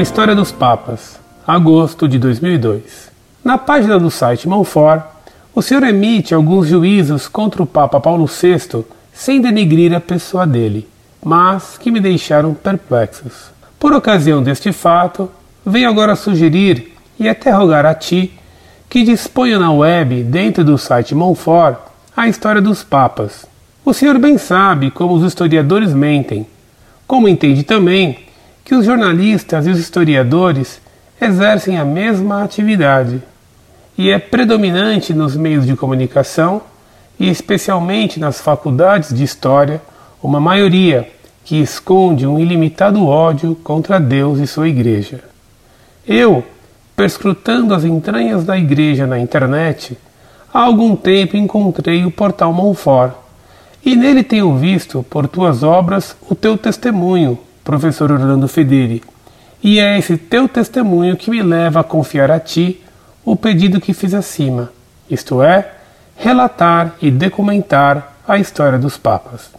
A História dos Papas, agosto de 2002. Na página do site Monfort, o senhor emite alguns juízos contra o Papa Paulo VI sem denegrir a pessoa dele, mas que me deixaram perplexos. Por ocasião deste fato, venho agora sugerir e até rogar a ti que disponha na web, dentro do site Monfort, a história dos papas. O senhor bem sabe como os historiadores mentem, como entende também que os jornalistas e os historiadores exercem a mesma atividade e é predominante nos meios de comunicação e especialmente nas faculdades de história uma maioria que esconde um ilimitado ódio contra Deus e sua igreja. Eu perscrutando as entranhas da igreja na internet, há algum tempo encontrei o portal Monfort, e nele tenho visto, por tuas obras, o teu testemunho, professor Orlando Fedeli, e é esse teu testemunho que me leva a confiar a ti o pedido que fiz acima, isto é, relatar e documentar a história dos papas.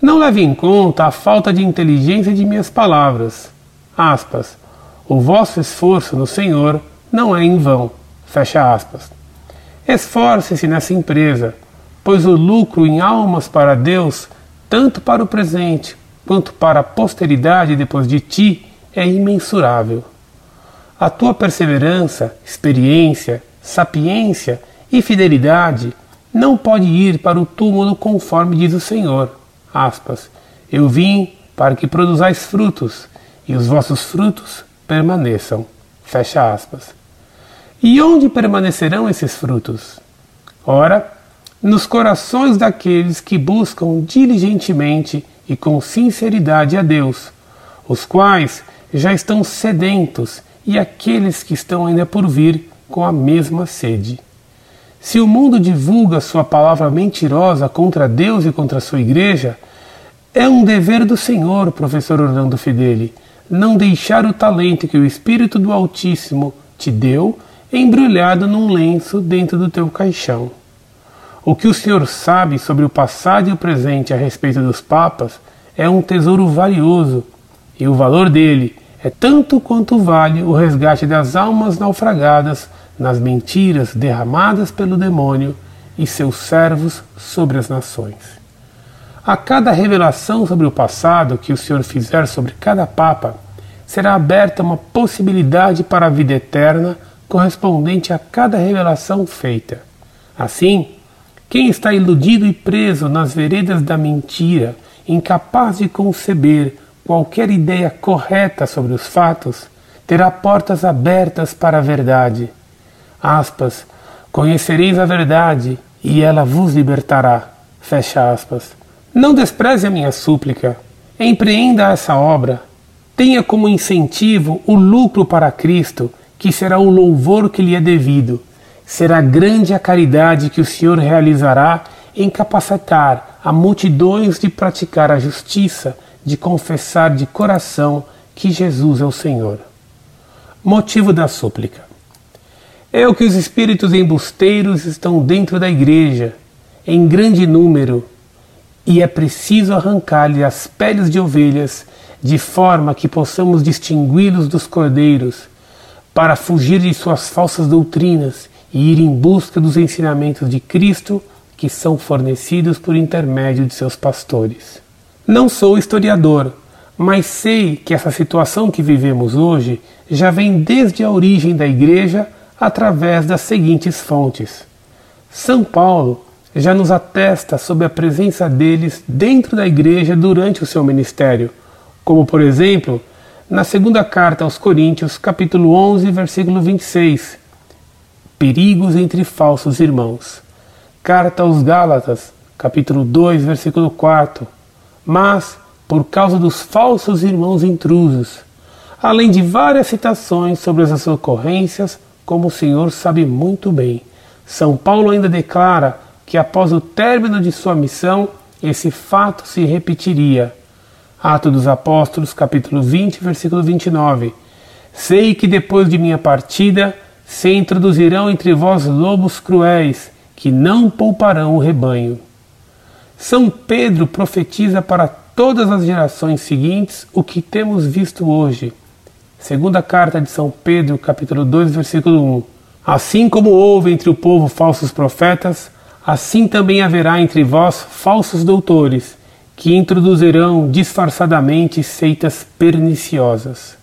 Não leve em conta a falta de inteligência de minhas palavras. Aspas, o vosso esforço no Senhor não é em vão. Fecha aspas. Esforce-se nessa empresa, pois o lucro em almas para Deus, tanto para o presente quanto para a posteridade depois de ti, é imensurável. A tua perseverança, experiência, sapiência e fidelidade não pode ir para o túmulo conforme diz o Senhor. Aspas, Eu vim para que produzais frutos, e os vossos frutos permaneçam. Fecha aspas. E onde permanecerão esses frutos? Ora, nos corações daqueles que buscam diligentemente e com sinceridade a Deus, os quais já estão sedentos e aqueles que estão ainda por vir com a mesma sede. Se o mundo divulga sua palavra mentirosa contra Deus e contra sua igreja, é um dever do Senhor, professor Orlando Fideli, não deixar o talento que o Espírito do Altíssimo te deu embrulhado num lenço dentro do teu caixão. O que o Senhor sabe sobre o passado e o presente a respeito dos papas é um tesouro valioso, e o valor dele é tanto quanto vale o resgate das almas naufragadas nas mentiras derramadas pelo demônio e seus servos sobre as nações. A cada revelação sobre o passado que o Senhor fizer sobre cada Papa, será aberta uma possibilidade para a vida eterna correspondente a cada revelação feita. Assim, quem está iludido e preso nas veredas da mentira, incapaz de conceber qualquer ideia correta sobre os fatos, terá portas abertas para a verdade. Aspas, conhecereis a verdade e ela vos libertará. Fecha aspas. Não despreze a minha súplica. Empreenda essa obra. Tenha como incentivo o lucro para Cristo, que será o louvor que lhe é devido. Será grande a caridade que o Senhor realizará em capacitar a multidões de praticar a justiça, de confessar de coração que Jesus é o Senhor. Motivo da súplica. É o que os espíritos embusteiros estão dentro da igreja, em grande número, e é preciso arrancar-lhe as peles de ovelhas, de forma que possamos distingui-los dos cordeiros, para fugir de suas falsas doutrinas e ir em busca dos ensinamentos de Cristo que são fornecidos por intermédio de seus pastores. Não sou historiador, mas sei que essa situação que vivemos hoje já vem desde a origem da Igreja através das seguintes fontes. São Paulo já nos atesta sobre a presença deles dentro da igreja durante o seu ministério, como por exemplo, na segunda carta aos Coríntios, capítulo 11, versículo 26, perigos entre falsos irmãos. Carta aos Gálatas, capítulo 2, versículo 4. Mas, por causa dos falsos irmãos intrusos, além de várias citações sobre as ocorrências, como o Senhor sabe muito bem. São Paulo ainda declara que após o término de sua missão, esse fato se repetiria. Atos dos Apóstolos, capítulo 20, versículo 29. Sei que depois de minha partida se introduzirão entre vós lobos cruéis, que não pouparão o rebanho. São Pedro profetiza para todas as gerações seguintes o que temos visto hoje. Segunda carta de São Pedro, capítulo 2, versículo 1. Assim como houve entre o povo falsos profetas, assim também haverá entre vós falsos doutores, que introduzirão disfarçadamente seitas perniciosas.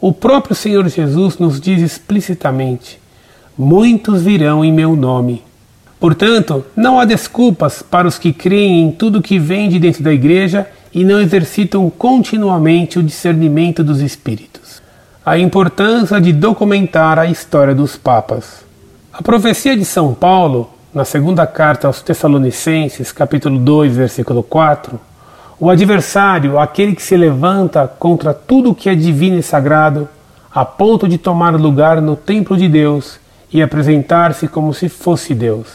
O próprio Senhor Jesus nos diz explicitamente: Muitos virão em meu nome. Portanto, não há desculpas para os que creem em tudo que vem de dentro da igreja e não exercitam continuamente o discernimento dos espíritos. A importância de documentar a história dos papas. A profecia de São Paulo, na segunda carta aos Tessalonicenses, capítulo 2, versículo 4, o adversário, aquele que se levanta contra tudo o que é divino e sagrado, a ponto de tomar lugar no templo de Deus e apresentar-se como se fosse Deus.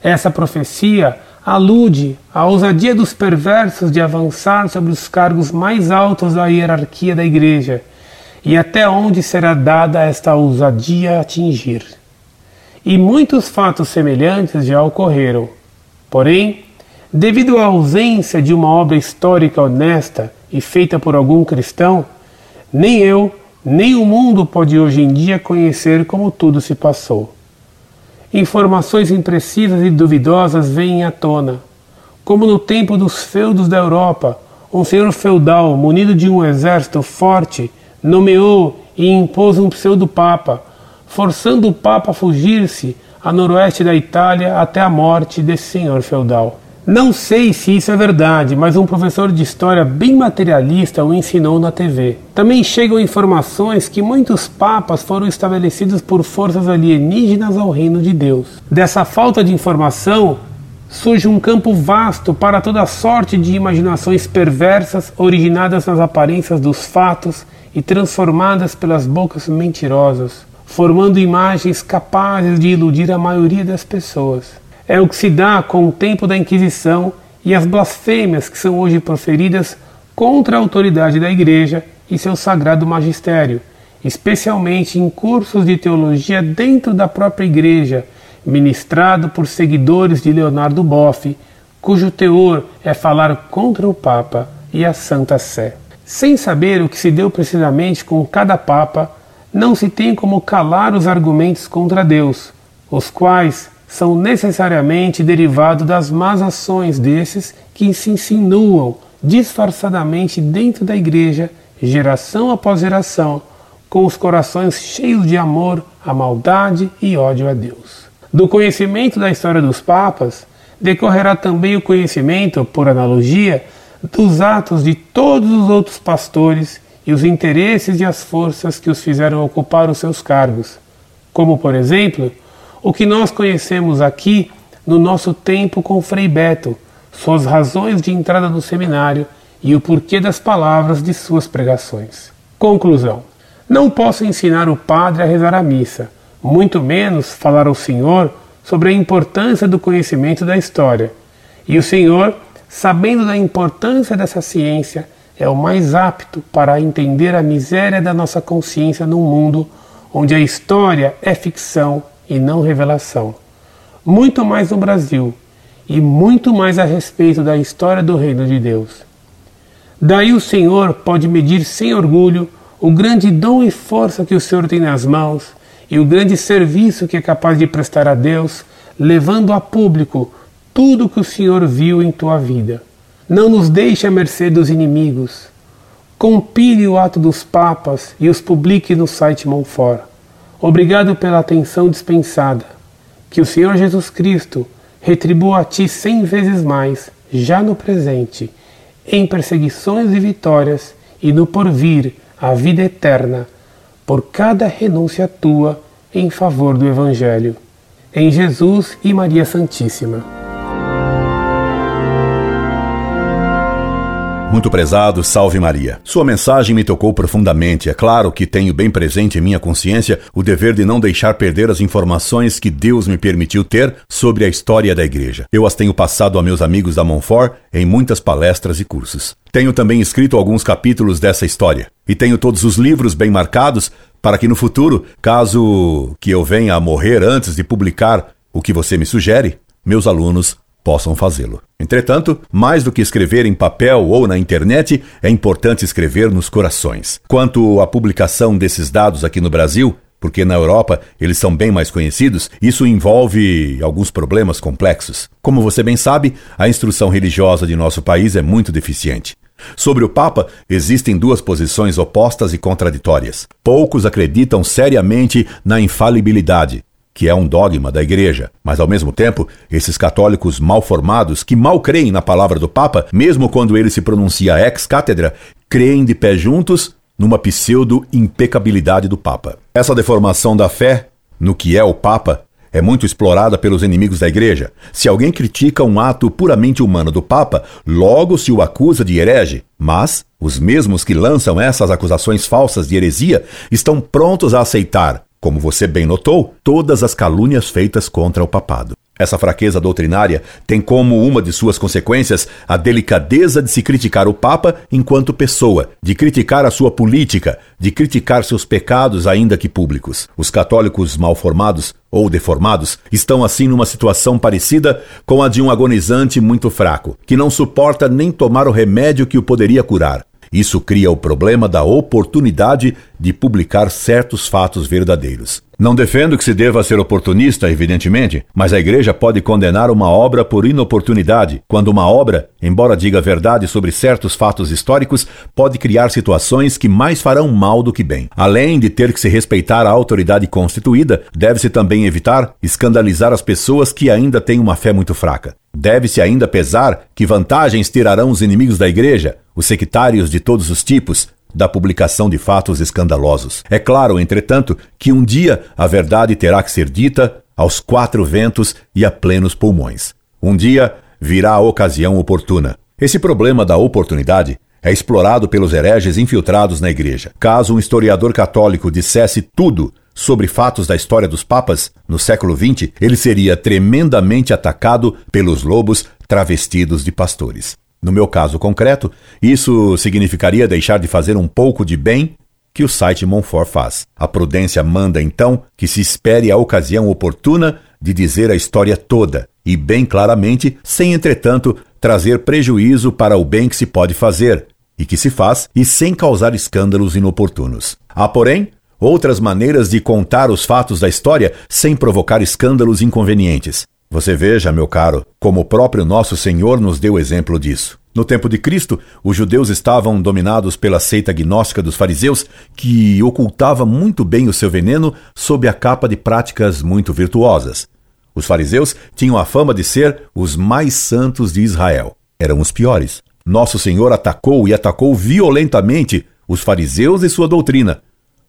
Essa profecia alude à ousadia dos perversos de avançar sobre os cargos mais altos da hierarquia da Igreja e até onde será dada esta ousadia atingir. E muitos fatos semelhantes já ocorreram. Porém, devido à ausência de uma obra histórica honesta e feita por algum cristão, nem eu, nem o mundo pode hoje em dia conhecer como tudo se passou. Informações imprecisas e duvidosas vêm à tona, como no tempo dos feudos da Europa, um senhor feudal munido de um exército forte nomeou e impôs um pseudo-papa, forçando o papa a fugir-se a noroeste da Itália até a morte desse senhor feudal. Não sei se isso é verdade, mas um professor de história bem materialista o ensinou na TV. Também chegam informações que muitos papas foram estabelecidos por forças alienígenas ao reino de Deus. Dessa falta de informação surge um campo vasto para toda sorte de imaginações perversas originadas nas aparências dos fatos e transformadas pelas bocas mentirosas, formando imagens capazes de iludir a maioria das pessoas é o que se dá com o tempo da Inquisição e as blasfêmias que são hoje proferidas contra a autoridade da Igreja e seu sagrado magistério, especialmente em cursos de teologia dentro da própria Igreja, ministrado por seguidores de Leonardo Boff, cujo teor é falar contra o Papa e a Santa Sé. Sem saber o que se deu precisamente com cada Papa, não se tem como calar os argumentos contra Deus, os quais são necessariamente derivados das más ações desses que se insinuam disfarçadamente dentro da igreja, geração após geração, com os corações cheios de amor à maldade e ódio a Deus. Do conhecimento da história dos papas decorrerá também o conhecimento, por analogia, dos atos de todos os outros pastores e os interesses e as forças que os fizeram ocupar os seus cargos, como, por exemplo, o que nós conhecemos aqui no nosso tempo com Frei Beto, suas razões de entrada no seminário e o porquê das palavras de suas pregações. Conclusão: Não posso ensinar o padre a rezar a missa, muito menos falar ao Senhor sobre a importância do conhecimento da história. E o Senhor, sabendo da importância dessa ciência, é o mais apto para entender a miséria da nossa consciência num mundo onde a história é ficção e não revelação. Muito mais no Brasil e muito mais a respeito da história do Reino de Deus. Daí o Senhor pode medir sem orgulho o grande dom e força que o Senhor tem nas mãos e o grande serviço que é capaz de prestar a Deus, levando a público tudo que o Senhor viu em tua vida. Não nos deixe à mercê dos inimigos. Compile o ato dos papas e os publique no site Monfort. Obrigado pela atenção dispensada. Que o Senhor Jesus Cristo retribua a ti cem vezes mais, já no presente, em perseguições e vitórias, e no porvir a vida eterna, por cada renúncia tua em favor do Evangelho. Em Jesus e Maria Santíssima. Muito prezado, salve Maria. Sua mensagem me tocou profundamente. É claro que tenho bem presente em minha consciência o dever de não deixar perder as informações que Deus me permitiu ter sobre a história da igreja. Eu as tenho passado a meus amigos da Monfort em muitas palestras e cursos. Tenho também escrito alguns capítulos dessa história. E tenho todos os livros bem marcados para que no futuro, caso que eu venha a morrer antes de publicar o que você me sugere, meus alunos possam fazê-lo. Entretanto, mais do que escrever em papel ou na internet, é importante escrever nos corações. Quanto à publicação desses dados aqui no Brasil, porque na Europa eles são bem mais conhecidos, isso envolve alguns problemas complexos. Como você bem sabe, a instrução religiosa de nosso país é muito deficiente. Sobre o Papa, existem duas posições opostas e contraditórias. Poucos acreditam seriamente na infalibilidade, que é um dogma da Igreja. Mas, ao mesmo tempo, esses católicos mal formados, que mal creem na palavra do Papa, mesmo quando ele se pronuncia ex-cátedra, creem de pé juntos numa pseudo-impecabilidade do Papa. Essa deformação da fé no que é o Papa é muito explorada pelos inimigos da Igreja. Se alguém critica um ato puramente humano do Papa, logo se o acusa de herege. Mas os mesmos que lançam essas acusações falsas de heresia estão prontos a aceitar como você bem notou, todas as calúnias feitas contra o papado. Essa fraqueza doutrinária tem como uma de suas consequências a delicadeza de se criticar o Papa enquanto pessoa, de criticar a sua política, de criticar seus pecados, ainda que públicos. Os católicos mal formados ou deformados estão assim numa situação parecida com a de um agonizante muito fraco, que não suporta nem tomar o remédio que o poderia curar. Isso cria o problema da oportunidade de publicar certos fatos verdadeiros. Não defendo que se deva ser oportunista, evidentemente, mas a igreja pode condenar uma obra por inoportunidade, quando uma obra, embora diga verdade sobre certos fatos históricos, pode criar situações que mais farão mal do que bem. Além de ter que se respeitar a autoridade constituída, deve-se também evitar escandalizar as pessoas que ainda têm uma fé muito fraca. Deve-se ainda pesar que vantagens tirarão os inimigos da igreja, os sectários de todos os tipos, da publicação de fatos escandalosos. É claro, entretanto, que um dia a verdade terá que ser dita aos quatro ventos e a plenos pulmões. Um dia virá a ocasião oportuna. Esse problema da oportunidade é explorado pelos hereges infiltrados na igreja. Caso um historiador católico dissesse tudo sobre fatos da história dos papas no século XX, ele seria tremendamente atacado pelos lobos travestidos de pastores. No meu caso concreto, isso significaria deixar de fazer um pouco de bem que o site Monfort faz. A prudência manda então que se espere a ocasião oportuna de dizer a história toda e bem claramente, sem entretanto trazer prejuízo para o bem que se pode fazer e que se faz e sem causar escândalos inoportunos. Há, porém, outras maneiras de contar os fatos da história sem provocar escândalos inconvenientes. Você veja, meu caro, como o próprio nosso Senhor nos deu exemplo disso. No tempo de Cristo, os judeus estavam dominados pela seita gnóstica dos fariseus, que ocultava muito bem o seu veneno sob a capa de práticas muito virtuosas. Os fariseus tinham a fama de ser os mais santos de Israel. Eram os piores. Nosso Senhor atacou e atacou violentamente os fariseus e sua doutrina,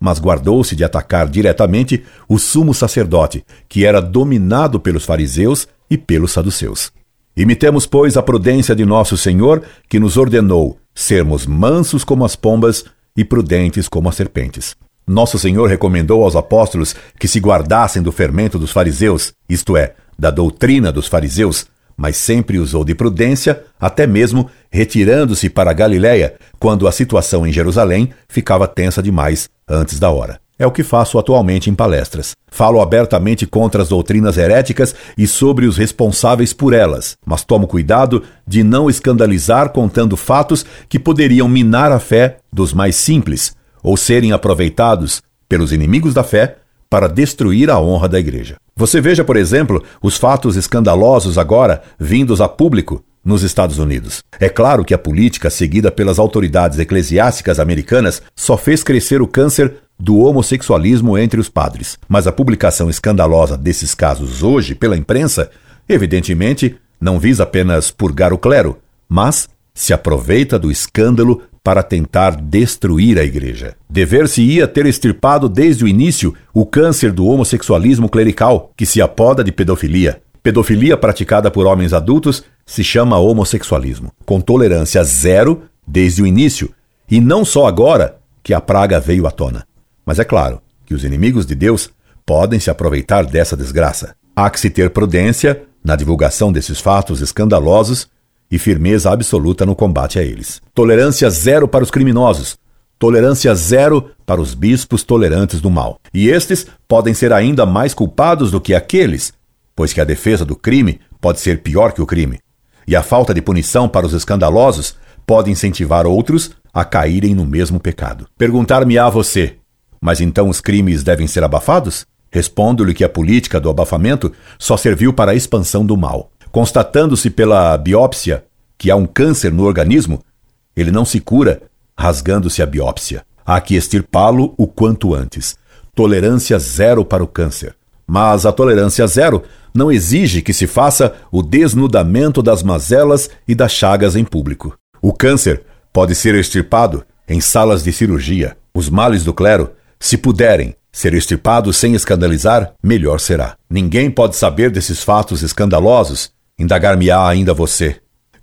mas guardou-se de atacar diretamente o sumo sacerdote, que era dominado pelos fariseus e pelos saduceus. Imitemos, pois, a prudência de nosso Senhor, que nos ordenou sermos mansos como as pombas e prudentes como as serpentes. Nosso Senhor recomendou aos apóstolos que se guardassem do fermento dos fariseus, isto é, da doutrina dos fariseus, mas sempre usou de prudência, até mesmo retirando-se para a Galiléia, quando a situação em Jerusalém ficava tensa demais antes da hora. É o que faço atualmente em palestras. Falo abertamente contra as doutrinas heréticas e sobre os responsáveis por elas, mas tomo cuidado de não escandalizar contando fatos que poderiam minar a fé dos mais simples ou serem aproveitados pelos inimigos da fé para destruir a honra da igreja. Você veja, por exemplo, os fatos escandalosos agora vindos a público nos Estados Unidos. É claro que a política seguida pelas autoridades eclesiásticas americanas só fez crescer o câncer do homossexualismo entre os padres, mas a publicação escandalosa desses casos hoje pela imprensa, evidentemente, não visa apenas purgar o clero, mas se aproveita do escândalo para tentar destruir a igreja. Dever-se-ia ter extirpado desde o início o câncer do homossexualismo clerical, que se apoda de pedofilia. Pedofilia praticada por homens adultos se chama homossexualismo, com tolerância zero desde o início, e não só agora que a praga veio à tona. Mas é claro que os inimigos de Deus podem se aproveitar dessa desgraça. Há que se ter prudência na divulgação desses fatos escandalosos e firmeza absoluta no combate a eles. Tolerância zero para os criminosos, tolerância zero para os bispos tolerantes do mal. E estes podem ser ainda mais culpados do que aqueles, pois que a defesa do crime pode ser pior que o crime. E a falta de punição para os escandalosos pode incentivar outros a caírem no mesmo pecado. Perguntar-me-á você: mas então os crimes devem ser abafados? Respondo-lhe que a política do abafamento só serviu para a expansão do mal. Constatando-se pela biópsia que há um câncer no organismo, ele não se cura rasgando-se a biópsia. Há que extirpá-lo o quanto antes. Tolerância zero para o câncer. Mas a tolerância zero não exige que se faça o desnudamento das mazelas e das chagas em público. O câncer pode ser extirpado em salas de cirurgia. Os males do clero, se puderem ser extirpados sem escandalizar, melhor será. Ninguém pode saber desses fatos escandalosos, indagar-me-á ainda você.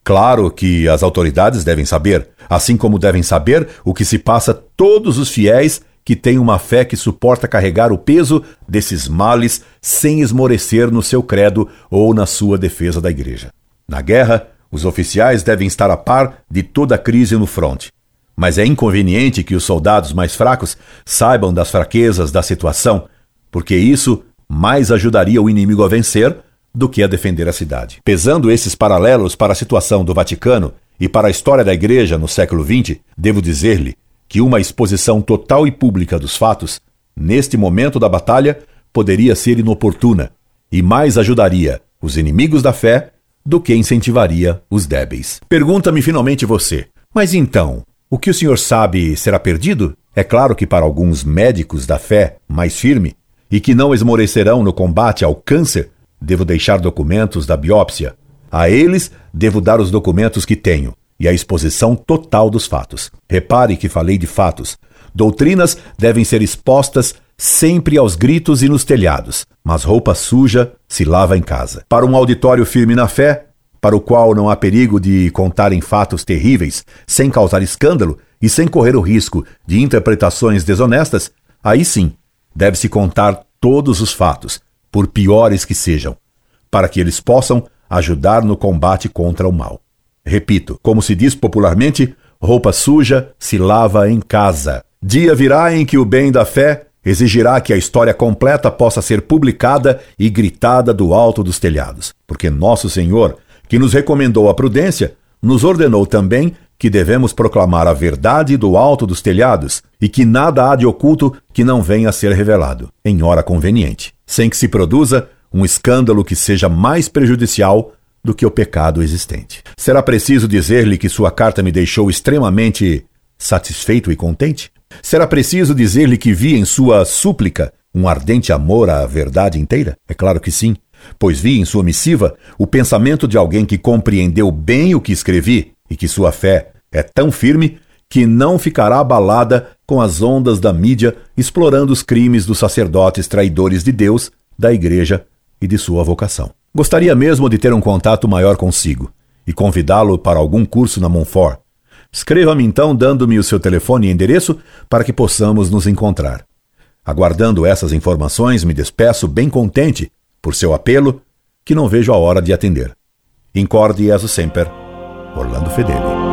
Claro que as autoridades devem saber, assim como devem saber o que se passa todos os fiéis que têm uma fé que suporta carregar o peso desses males sem esmorecer no seu credo ou na sua defesa da igreja. Na guerra, os oficiais devem estar a par de toda crise no fronte. Mas é inconveniente que os soldados mais fracos saibam das fraquezas da situação, porque isso mais ajudaria o inimigo a vencer do que a defender a cidade. Pesando esses paralelos para a situação do Vaticano e para a história da Igreja no século XX, devo dizer-lhe que uma exposição total e pública dos fatos, neste momento da batalha, poderia ser inoportuna e mais ajudaria os inimigos da fé do que incentivaria os débeis. Pergunta-me finalmente você: mas então, o que o senhor sabe será perdido? É claro que para alguns médicos da fé mais firme e que não esmorecerão no combate ao câncer, devo deixar documentos da biópsia. A eles devo dar os documentos que tenho e a exposição total dos fatos. Repare que falei de fatos. Doutrinas devem ser expostas sempre aos gritos e nos telhados, mas roupa suja se lava em casa. Para um auditório firme na fé, para o qual não há perigo de contarem fatos terríveis sem causar escândalo e sem correr o risco de interpretações desonestas, aí sim deve-se contar todos os fatos, por piores que sejam, para que eles possam ajudar no combate contra o mal. Repito, como se diz popularmente, roupa suja se lava em casa. Dia virá em que o bem da fé exigirá que a história completa possa ser publicada e gritada do alto dos telhados, porque nosso Senhor, que nos recomendou a prudência, nos ordenou também que devemos proclamar a verdade do alto dos telhados e que nada há de oculto que não venha a ser revelado, em hora conveniente sem que se produza um escândalo que seja mais prejudicial do que o pecado existente. Será preciso dizer-lhe que sua carta me deixou extremamente satisfeito e contente? Será preciso dizer-lhe que vi em sua súplica um ardente amor à verdade inteira? É claro que sim, pois vi em sua missiva o pensamento de alguém que compreendeu bem o que escrevi e que sua fé é tão firme que não ficará abalada com as ondas da mídia explorando os crimes dos sacerdotes traidores de Deus, da Igreja e de sua vocação. Gostaria mesmo de ter um contato maior consigo e convidá-lo para algum curso na Montfort. Escreva-me então dando-me o seu telefone e endereço para que possamos nos encontrar. Aguardando essas informações, me despeço bem contente por seu apelo, que não vejo a hora de atender. Incorde e sempre, Orlando Fedeli.